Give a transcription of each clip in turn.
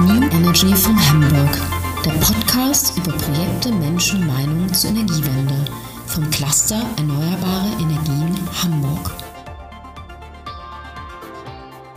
New Energy von Hamburg, der Podcast über Projekte, Menschen, Meinungen zur Energiewende vom Cluster Erneuerbare Energien Hamburg.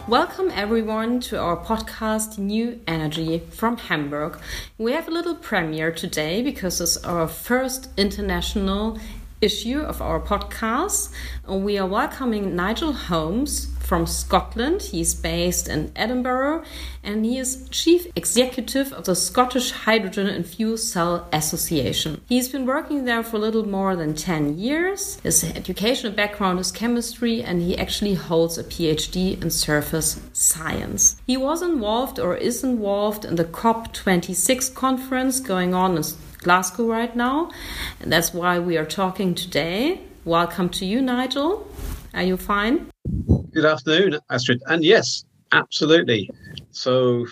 Welcome everyone to our podcast New Energy from Hamburg. We have a little premiere today because it's our first international issue of our podcast. We are welcoming Nigel Holmes from Scotland. He's based in Edinburgh and he is Chief Executive of the Scottish Hydrogen and Fuel Cell Association. He's been working there for a little more than 10 years. His educational background is chemistry and he actually holds a PhD in surface science. He was involved or is involved in the COP26 conference going on in Glasgow right now, and that's why we are talking today. Welcome to you, Nigel. Are you fine? Good afternoon, Astrid. And yes, absolutely. So,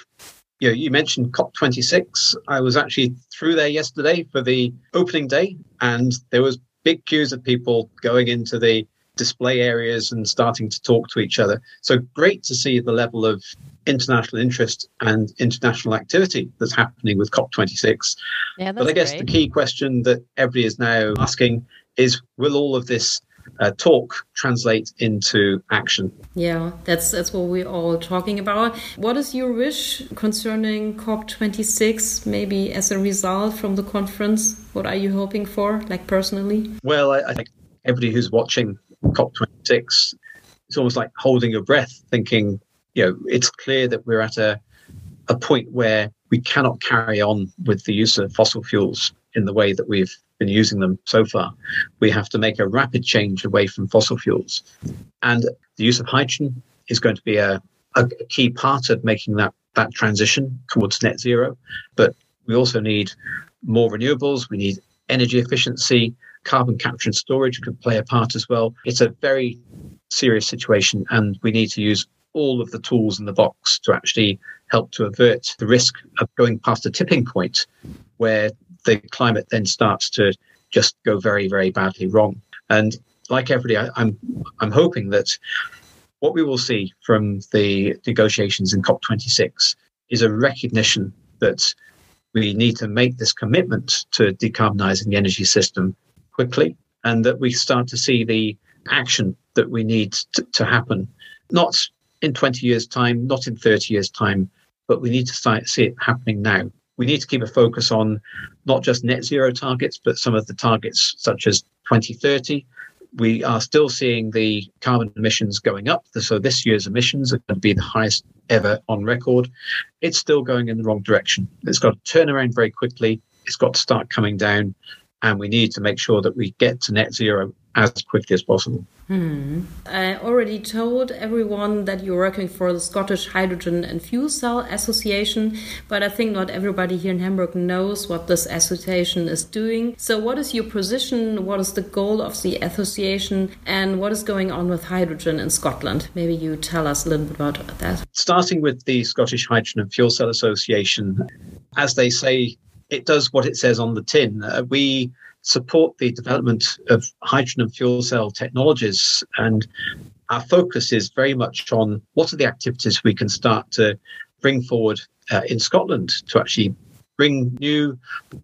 you know, you mentioned COP26. I was actually through there yesterday for the opening day, and there was big queues of people going into the display areas and starting to talk to each other. So great to see the level of international interest and international activity that's happening with COP26. Yeah, but I guess great. the key question that everybody is now asking is will all of this uh, talk translate into action? Yeah, that's that's what we're all talking about. What is your wish concerning COP26? Maybe as a result from the conference, what are you hoping for, like personally? Well, I, I think everybody who's watching COP26, it's almost like holding your breath, thinking, you know, it's clear that we're at a, a point where we cannot carry on with the use of fossil fuels in the way that we've been using them so far. We have to make a rapid change away from fossil fuels. And the use of hydrogen is going to be a, a key part of making that, that transition towards net zero. But we also need more renewables, we need energy efficiency, carbon capture and storage could play a part as well. It's a very serious situation, and we need to use all of the tools in the box to actually help to avert the risk of going past a tipping point where the climate then starts to just go very, very badly wrong. And like everybody, I, I'm I'm hoping that what we will see from the negotiations in COP26 is a recognition that we need to make this commitment to decarbonising the energy system quickly and that we start to see the action that we need to, to happen, not in 20 years' time, not in 30 years' time, but we need to start, see it happening now. We need to keep a focus on not just net zero targets, but some of the targets such as 2030. We are still seeing the carbon emissions going up. So this year's emissions are going to be the highest ever on record. It's still going in the wrong direction. It's got to turn around very quickly. It's got to start coming down and we need to make sure that we get to net zero as quickly as possible. Hmm. I already told everyone that you're working for the Scottish Hydrogen and Fuel Cell Association, but I think not everybody here in Hamburg knows what this association is doing. So, what is your position? What is the goal of the association? And what is going on with hydrogen in Scotland? Maybe you tell us a little bit about that. Starting with the Scottish Hydrogen and Fuel Cell Association, as they say, it does what it says on the tin. Uh, we support the development of hydrogen and fuel cell technologies, and our focus is very much on what are the activities we can start to bring forward uh, in Scotland to actually bring new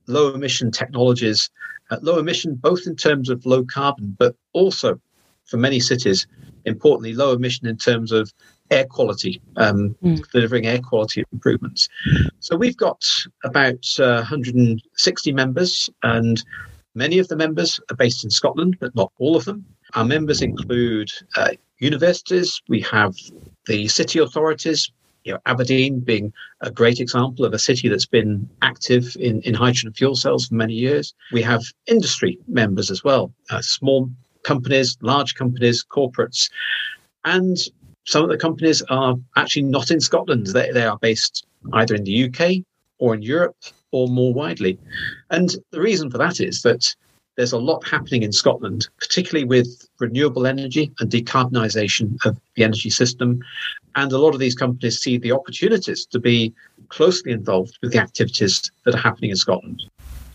low emission technologies, uh, low emission both in terms of low carbon, but also for many cities, importantly, low emission in terms of air quality, um, mm. delivering air quality improvements. So we've got about uh, 160 members, and many of the members are based in Scotland, but not all of them. Our members include uh, universities, we have the city authorities, you know, Aberdeen being a great example of a city that's been active in, in hydrogen fuel cells for many years. We have industry members as well, uh, small companies, large companies, corporates. And some of the companies are actually not in Scotland. They, they are based either in the UK or in Europe or more widely. And the reason for that is that there's a lot happening in Scotland, particularly with renewable energy and decarbonisation of the energy system. And a lot of these companies see the opportunities to be closely involved with the activities that are happening in Scotland.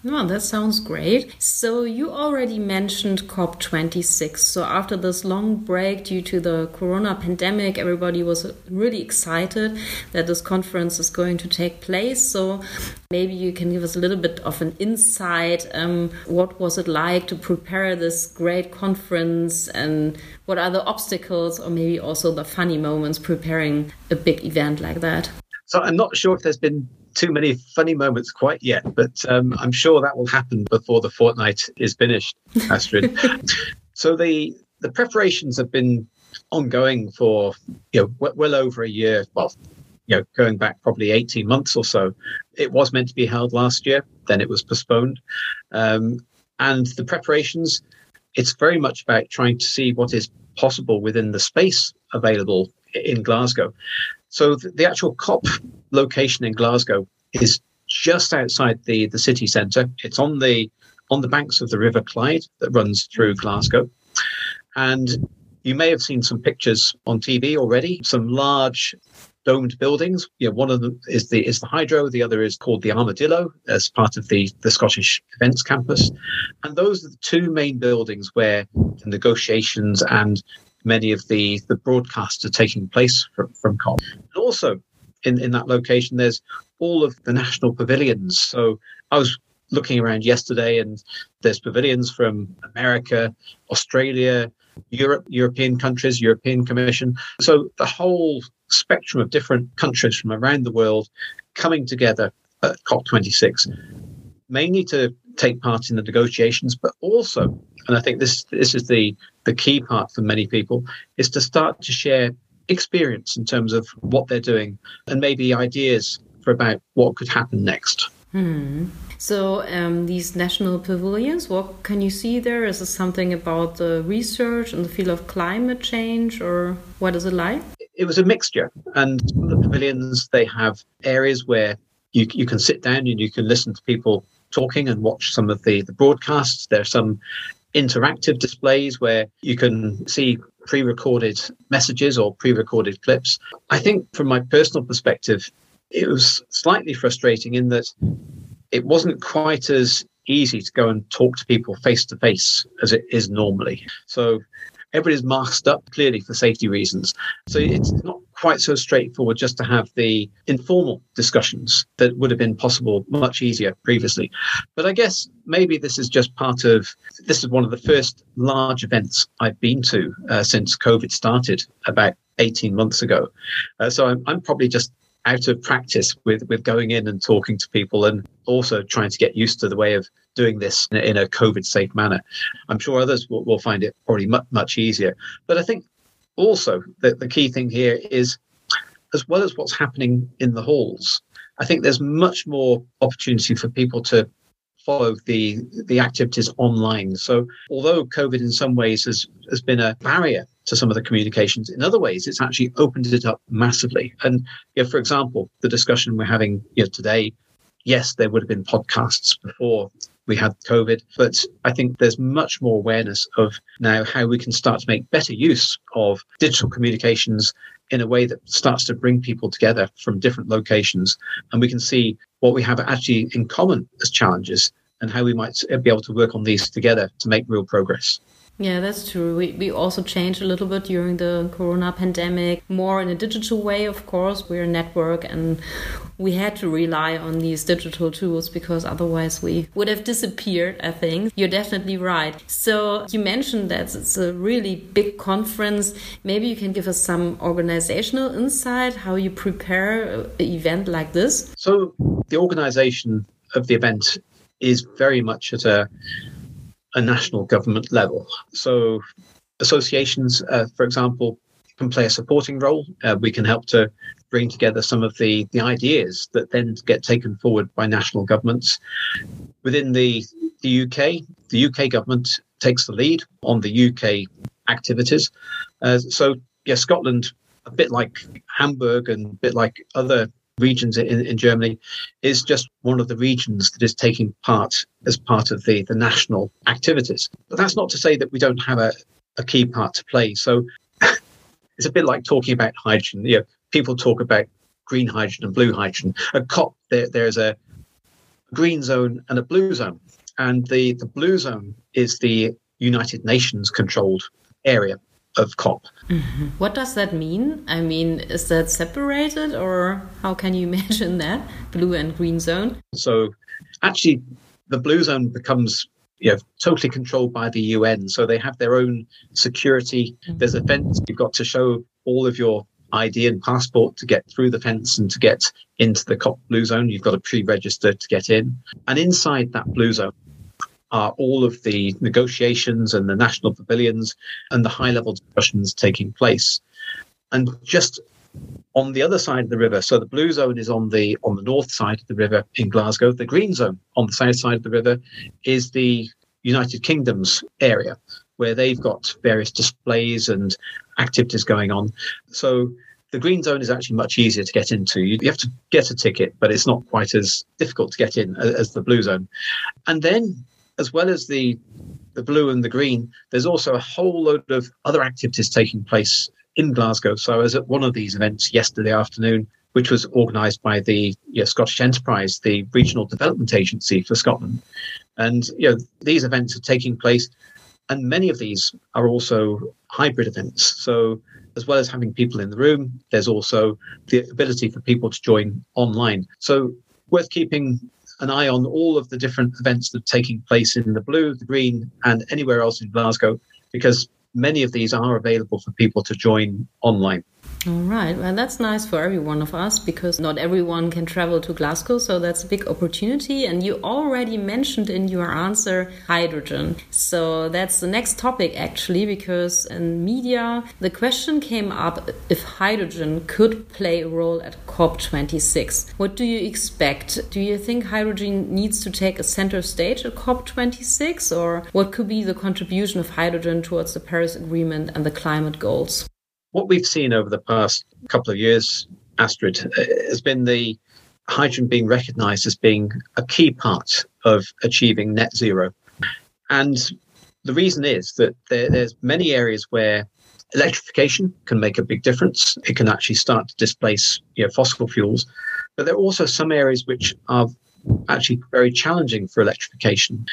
No, that sounds great. So you already mentioned COP26. So after this long break due to the corona pandemic, everybody was really excited that this conference is going to take place. So maybe you can give us a little bit of an insight. Um, what was it like to prepare this great conference and what are the obstacles or maybe also the funny moments preparing a big event like that? So I'm not sure if there's been too many funny moments quite yet, but um, I'm sure that will happen before the fortnight is finished, Astrid. so the the preparations have been ongoing for you know well, well over a year. Well, you know, going back probably 18 months or so. It was meant to be held last year, then it was postponed, um, and the preparations. It's very much about trying to see what is possible within the space available in Glasgow. So the, the actual COP location in Glasgow is just outside the, the city centre. It's on the on the banks of the River Clyde that runs through Glasgow. And you may have seen some pictures on TV already, some large domed buildings. You know, one of them is the is the Hydro, the other is called the Armadillo as part of the, the Scottish Events Campus. And those are the two main buildings where the negotiations and many of the, the broadcasts are taking place from, from COP. And also in, in that location, there's all of the national pavilions. So I was looking around yesterday and there's pavilions from America, Australia, Europe, European countries, European Commission. So the whole spectrum of different countries from around the world coming together at COP26, mainly to take part in the negotiations, but also, and I think this this is the the key part for many people, is to start to share experience in terms of what they're doing and maybe ideas for about what could happen next. Hmm. So um, these national pavilions, what can you see there? Is it something about the research in the field of climate change, or what is it like? It was a mixture, and the pavilions they have areas where you you can sit down and you can listen to people talking and watch some of the, the broadcasts. There are some interactive displays where you can see pre recorded messages or pre recorded clips. I think from my personal perspective, it was slightly frustrating in that it wasn't quite as easy to go and talk to people face to face as it is normally. So everybody's masked up clearly for safety reasons. So it's not quite so straightforward just to have the informal discussions that would have been possible much easier previously. But I guess maybe this is just part of this is one of the first large events I've been to uh, since COVID started about 18 months ago. Uh, so I'm, I'm probably just out of practice with with going in and talking to people and also trying to get used to the way of doing this in a, COVID safe manner. I'm sure others will, will find it probably much, much easier. But I think also that the key thing here is as well as what's happening in the halls, I think there's much more opportunity for people to follow the the activities online. So although COVID in some ways has, has been a barrier to some of the communications, in other ways it's actually opened it up massively. And you know, for example, the discussion we're having you know, today, yes, there would have been podcasts before we had COVID, but I think there's much more awareness of now how we can start to make better use of digital communications in a way that starts to bring people together from different locations. And we can see what we have actually in common as challenges and how we might be able to work on these together to make real progress. Yeah, that's true. We, we also changed a little bit during the corona pandemic, more in a digital way, of course. We're a network and we had to rely on these digital tools because otherwise we would have disappeared, I think. You're definitely right. So you mentioned that it's a really big conference. Maybe you can give us some organizational insight, how you prepare an event like this? So the organization of the event is very much at a a national government level. So, associations, uh, for example, can play a supporting role. Uh, we can help to bring together some of the, the ideas that then get taken forward by national governments. Within the, the UK, the UK government takes the lead on the UK activities. Uh, so, yeah, Scotland, a bit like Hamburg and a bit like other regions in, in Germany is just one of the regions that is taking part as part of the, the national activities. But that's not to say that we don't have a, a key part to play. So it's a bit like talking about hydrogen. You know, people talk about green hydrogen and blue hydrogen. At COP, there, there's a green zone and a blue zone. And the, the blue zone is the United Nations controlled area of COP. Mm-hmm. What does that mean? I mean, is that separated or how can you imagine that? Blue and green zone? So actually, the blue zone becomes you know, totally controlled by the UN. So they have their own security. Mm-hmm. There's a fence. You've got to show all of your ID and passport to get through the fence and to get into the COP blue zone. You've got to pre-register to get in. And inside that blue zone are all of the negotiations and the national pavilions and the high level discussions taking place. And just on the other side of the river, so the blue zone is on the on the north side of the river in Glasgow. The green zone on the south side of the river is the United Kingdom's area where they've got various displays and activities going on. So the green zone is actually much easier to get into. You, have to get a ticket, but it's not quite as difficult to get in as, as the blue zone. And then, as well as the the blue and the green, there's also a whole load of other activities taking place in Glasgow. So I was at one of these events yesterday afternoon, which was organised by the you know, Scottish Enterprise, the regional development agency for Scotland. And you know, these events are taking place and many of these are also hybrid events. So, as well as having people in the room, there's also the ability for people to join online. So, worth keeping an eye on all of the different events that are taking place in the blue, the green, and anywhere else in Glasgow, because many of these are available for people to join online. All right. Well, that's nice for every one of us because not everyone can travel to Glasgow. So that's a big opportunity. And you already mentioned in your answer hydrogen. So that's the next topic actually, because in media, the question came up if hydrogen could play a role at COP26. What do you expect? Do you think hydrogen needs to take a center stage at COP26? Or what could be the contribution of hydrogen towards the Paris Agreement and the climate goals? What we've seen over the past couple of years, Astrid, uh, has been the hydrogen being recognized as being a key part of achieving net zero. And the reason is that there, there's many areas where electrification can make a big difference. It can actually start to displace you know, fossil fuels. But there are also some areas which are actually very challenging for electrification.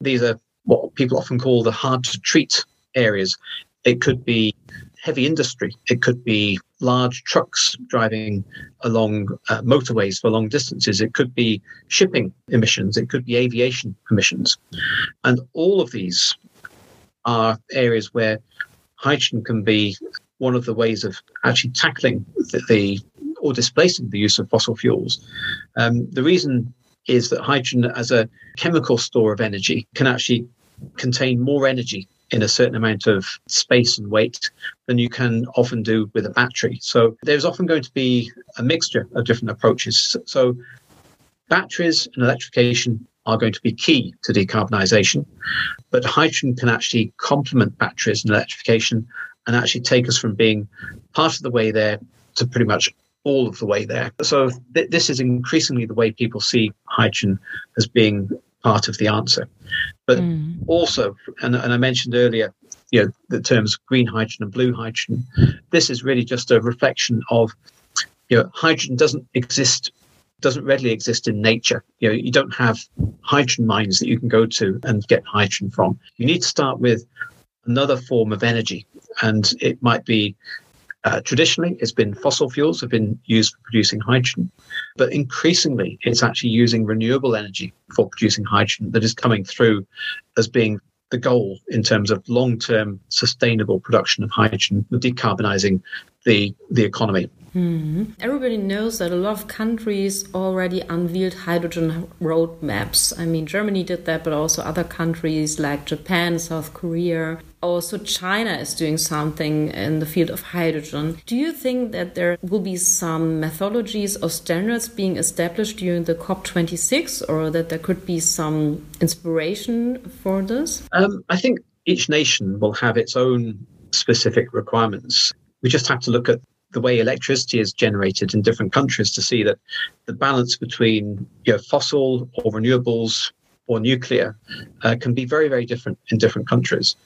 These are what people often call the hard to treat areas. It could be heavy industry. It could be large trucks driving along uh, motorways for long distances. It could be shipping emissions. It could be aviation emissions. And all of these are areas where hydrogen can be one of the ways of actually tackling the, the or displacing the use of fossil fuels. Um, the reason is that hydrogen as a chemical store of energy can actually contain more energy in a certain amount of space and weight than you can often do with a battery. So there's often going to be a mixture of different approaches. So batteries and electrification are going to be key to decarbonisation, but hydrogen can actually complement batteries and electrification and actually take us from being part of the way there to pretty much all of the way there. So th- this is increasingly the way people see hydrogen as being part of the answer. But mm. also, and, and I mentioned earlier, you know, the terms green hydrogen and blue hydrogen. This is really just a reflection of, you know, hydrogen doesn't exist, doesn't readily exist in nature. You know, you don't have hydrogen mines that you can go to and get hydrogen from. You need to start with another form of energy, and it might be uh, traditionally, it's been fossil fuels have been used for producing hydrogen, but increasingly, it's actually using renewable energy for producing hydrogen that is coming through as being the goal in terms of long-term sustainable production of hydrogen, decarbonizing the the economy. Mm-hmm. Everybody knows that a lot of countries already unveiled hydrogen roadmaps. I mean, Germany did that, but also other countries like Japan, South Korea. Also, China is doing something in the field of hydrogen. Do you think that there will be some methodologies or standards being established during the COP26, or that there could be some inspiration for this? Um, I think each nation will have its own specific requirements. We just have to look at the way electricity is generated in different countries to see that the balance between you know, fossil or renewables or nuclear uh, can be very, very different in different countries.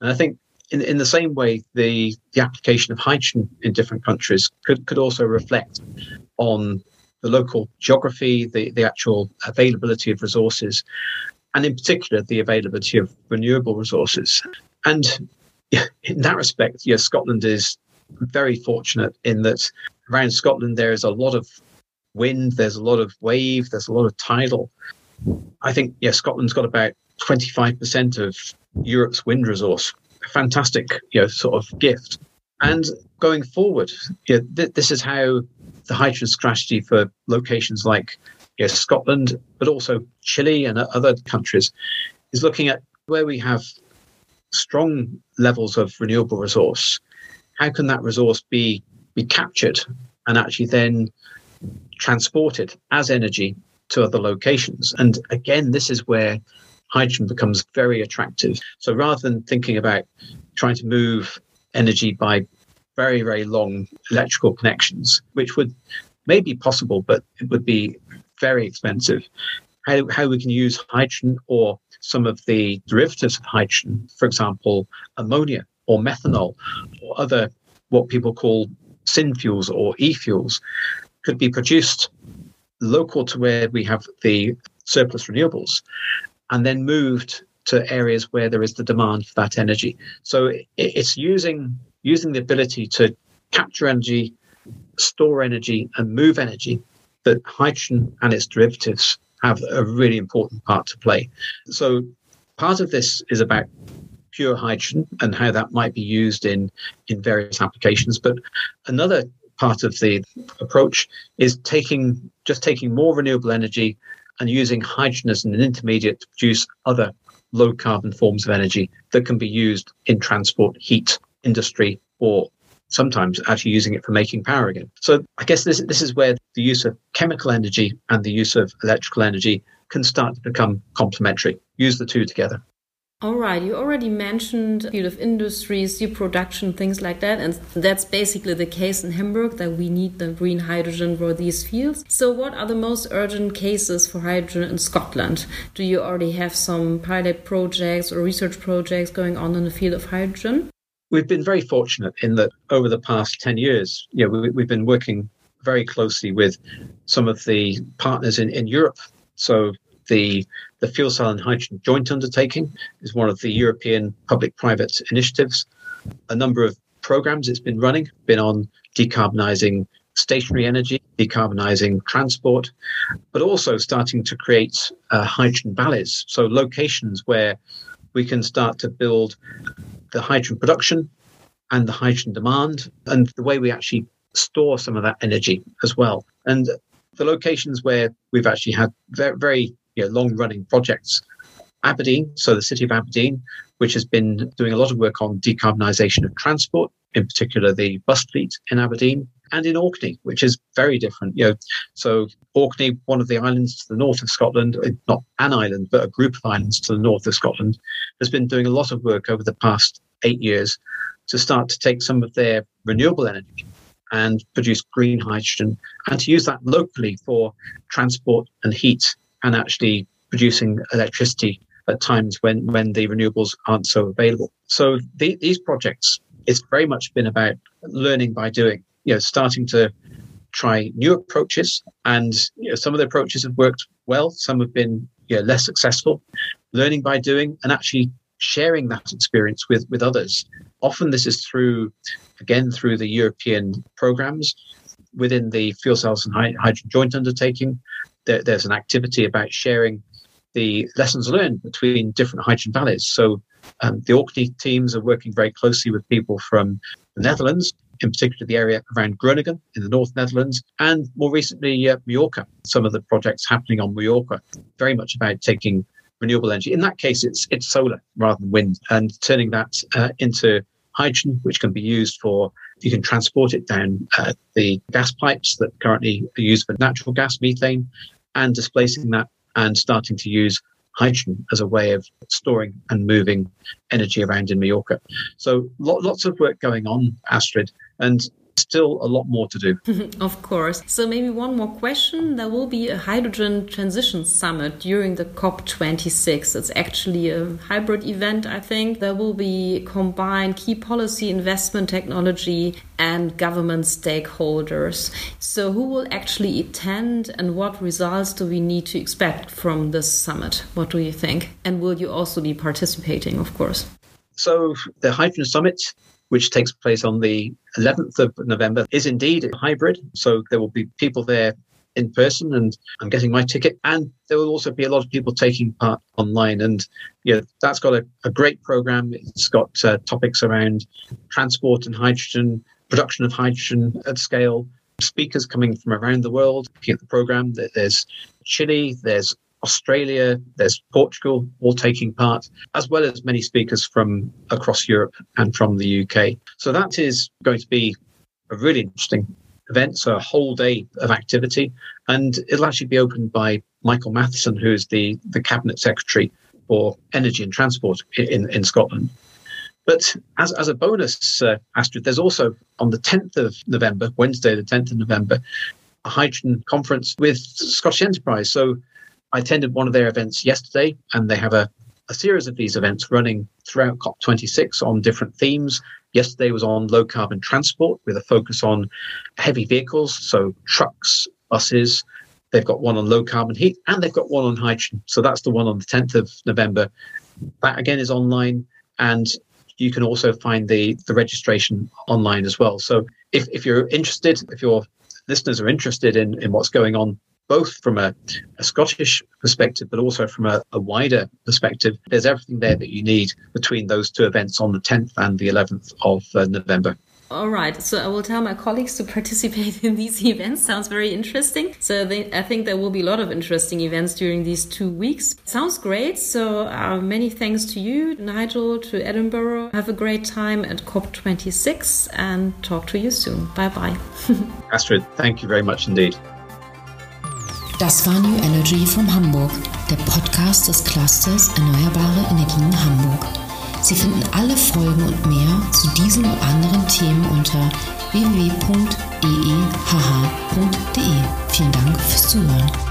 And I think in, in the same way, the, the application of hydrogen in different countries could, could also reflect on the local geography, the, the actual availability of resources, and in particular, the availability of renewable resources. And in that respect, yes, Scotland is very fortunate in that around Scotland there is a lot of wind, there's a lot of wave, there's a lot of tidal. I think, yeah, Scotland's got about 25% of Europe's wind resource. A fantastic, you know, sort of gift. And going forward, you know, th- this is how the hydrogen strategy for locations like you know, Scotland, but also Chile and other countries, is looking at where we have strong levels of renewable resource. How can that resource be be captured and actually then transported as energy to other locations? And again, this is where hydrogen becomes very attractive. So rather than thinking about trying to move energy by very, very long electrical connections, which would may be possible, but it would be very expensive. How, how we can use hydrogen or some of the derivatives of hydrogen, for example, ammonia or methanol or other what people call synfuels or e-fuels, could be produced local to where we have the surplus renewables and then moved to areas where there is the demand for that energy. So it's using using the ability to capture energy, store energy, and move energy that hydrogen and its derivatives have a really important part to play. So part of this is about pure hydrogen and how that might be used in in various applications but another part of the approach is taking just taking more renewable energy and using hydrogen as an intermediate to produce other low carbon forms of energy that can be used in transport, heat, industry, or sometimes actually using it for making power again. So I guess this this is where the use of chemical energy and the use of electrical energy can start to become complementary. Use the two together. All right, you already mentioned field of industries, steel production, things like that, and that's basically the case in Hamburg that we need the green hydrogen for these fields. So, what are the most urgent cases for hydrogen in Scotland? Do you already have some pilot projects or research projects going on in the field of hydrogen? We've been very fortunate in that over the past 10 years, you know, we, we've been working very closely with some of the partners in, in Europe. So, the the fuel cell and hydrogen joint undertaking is one of the European public-private initiatives. A number of programs it's been running, been on decarbonising stationary energy, decarbonising transport, but also starting to create uh, hydrogen valleys, so locations where we can start to build the hydrogen production and the hydrogen demand and the way we actually store some of that energy as well. And the locations where we've actually had very, very you know, long running projects. Aberdeen, so the city of Aberdeen, which has been doing a lot of work on decarbonisation of transport, in particular the bus fleet in Aberdeen, and in Orkney, which is very different. You know, so Orkney, one of the islands to the north of Scotland, uh, not an island, but a group of islands to the north of Scotland, has been doing a lot of work over the past eight years to start to take some of their renewable energy and produce green hydrogen and to use that locally for transport and heat and actually producing electricity at times when, when the renewables aren't so available. So the, these projects, it's very much been about learning by doing, you know, starting to try new approaches. And you know, some of the approaches have worked well, some have been you know, less successful. Learning by doing and actually sharing that experience with, with others. Often this is through, again, through the European programs within the fuel cells and hydrogen joint undertaking, there, there's an activity about sharing the lessons learned between different hydrogen valleys. So um, the Orkney teams are working very closely with people from the Netherlands, in particular the area around Groningen in the North Netherlands, and more recently uh, Mallorca. Some of the projects happening on Mallorca, very much about taking renewable energy. In that case, it's it's solar rather than wind, and turning that uh, into hydrogen, which can be used for you can transport it down uh, the gas pipes that currently are used for natural gas, methane, and displacing that and starting to use hydrogen as a way of storing and moving energy around in Mallorca. So lots of work going on, Astrid, and still a lot more to do. of course. So, maybe one more question. There will be a hydrogen transition summit during the COP26. It's actually a hybrid event, I think. There will be combined key policy, investment, technology, and government stakeholders. So, who will actually attend and what results do we need to expect from this summit? What do you think? And will you also be participating, of course? So, the Hydrogen Summit which takes place on the 11th of November, is indeed a hybrid. So there will be people there in person and I'm getting my ticket. And there will also be a lot of people taking part online. And yeah, that's got a, a great program. It's got uh, topics around transport and hydrogen, production of hydrogen at scale, speakers coming from around the world looking at the program. There's Chile, there's Australia, there's Portugal, all taking part, as well as many speakers from across Europe and from the UK. So that is going to be a really interesting event, so a whole day of activity. And it'll actually be opened by Michael Matheson, who is the, the Cabinet Secretary for Energy and Transport in, in Scotland. But as, as a bonus, uh, Astrid, there's also on the 10th of November, Wednesday, the 10th of November, a hydrogen conference with Scottish Enterprise. So I attended one of their events yesterday, and they have a, a series of these events running throughout COP26 on different themes. Yesterday was on low carbon transport with a focus on heavy vehicles, so trucks, buses. They've got one on low carbon heat and they've got one on hydrogen. So that's the one on the 10th of November. That again is online and you can also find the, the registration online as well. So if, if you're interested, if your listeners are interested in, in what's going on both from a, a Scottish perspective, but also from a, a, wider perspective. There's everything there that you need between those two events on the 10th and the 11th of uh, November. All right, so I will tell my colleagues to participate in these events. Sounds very interesting. So they, I think there will be a lot of interesting events during these two weeks. Sounds great. So uh, many thanks to you, Nigel, to Edinburgh. Have a great time at COP26 and talk to you soon. Bye bye. Astrid, thank you very much indeed. Das war New Energy from Hamburg, der Podcast des Clusters Erneuerbare Energien Hamburg. Sie finden alle Folgen und mehr zu diesen und anderen Themen unter www.eehh.de. Vielen Dank fürs Zuhören.